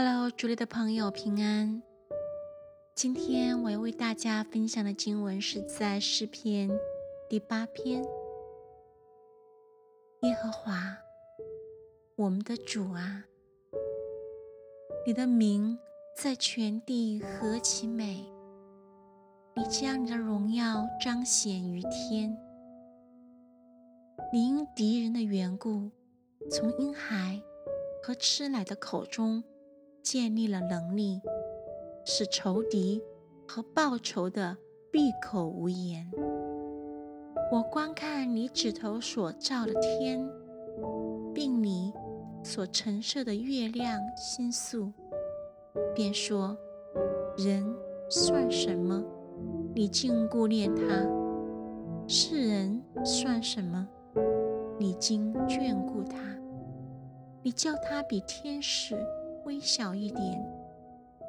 Hello，主里的朋友平安。今天我要为大家分享的经文是在诗篇第八篇。耶和华，我们的主啊，你的名在全地何其美！你将你的荣耀彰显于天。你因敌人的缘故，从婴孩和吃奶的口中建立了能力，使仇敌和报仇的闭口无言。我观看你指头所照的天，并你所陈设的月亮星宿，便说：人算什么？你竟顾念他；世人算什么？你竟眷顾他，你叫他比天使微小一点，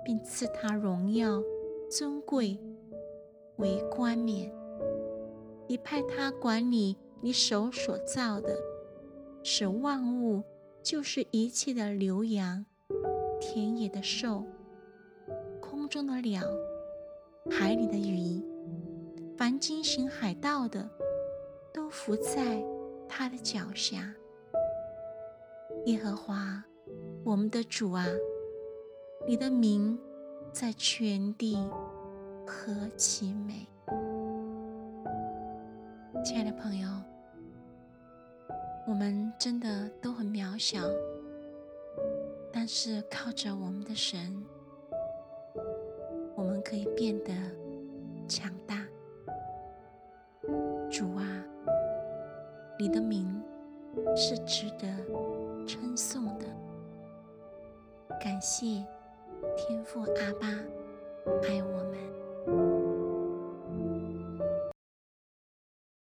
并赐他荣耀尊贵为冠冕。你派他管理你手所造的，使万物，就是一切的牛羊、田野的兽、空中的鸟、海里的鱼，凡经行海道的，都伏在。他的脚下，耶和华，我们的主啊，你的名在全地何其美！亲爱的朋友，我们真的都很渺小，但是靠着我们的神，我们可以变得强大。主啊！你的名是值得称颂的，感谢天赋阿爸爱我们。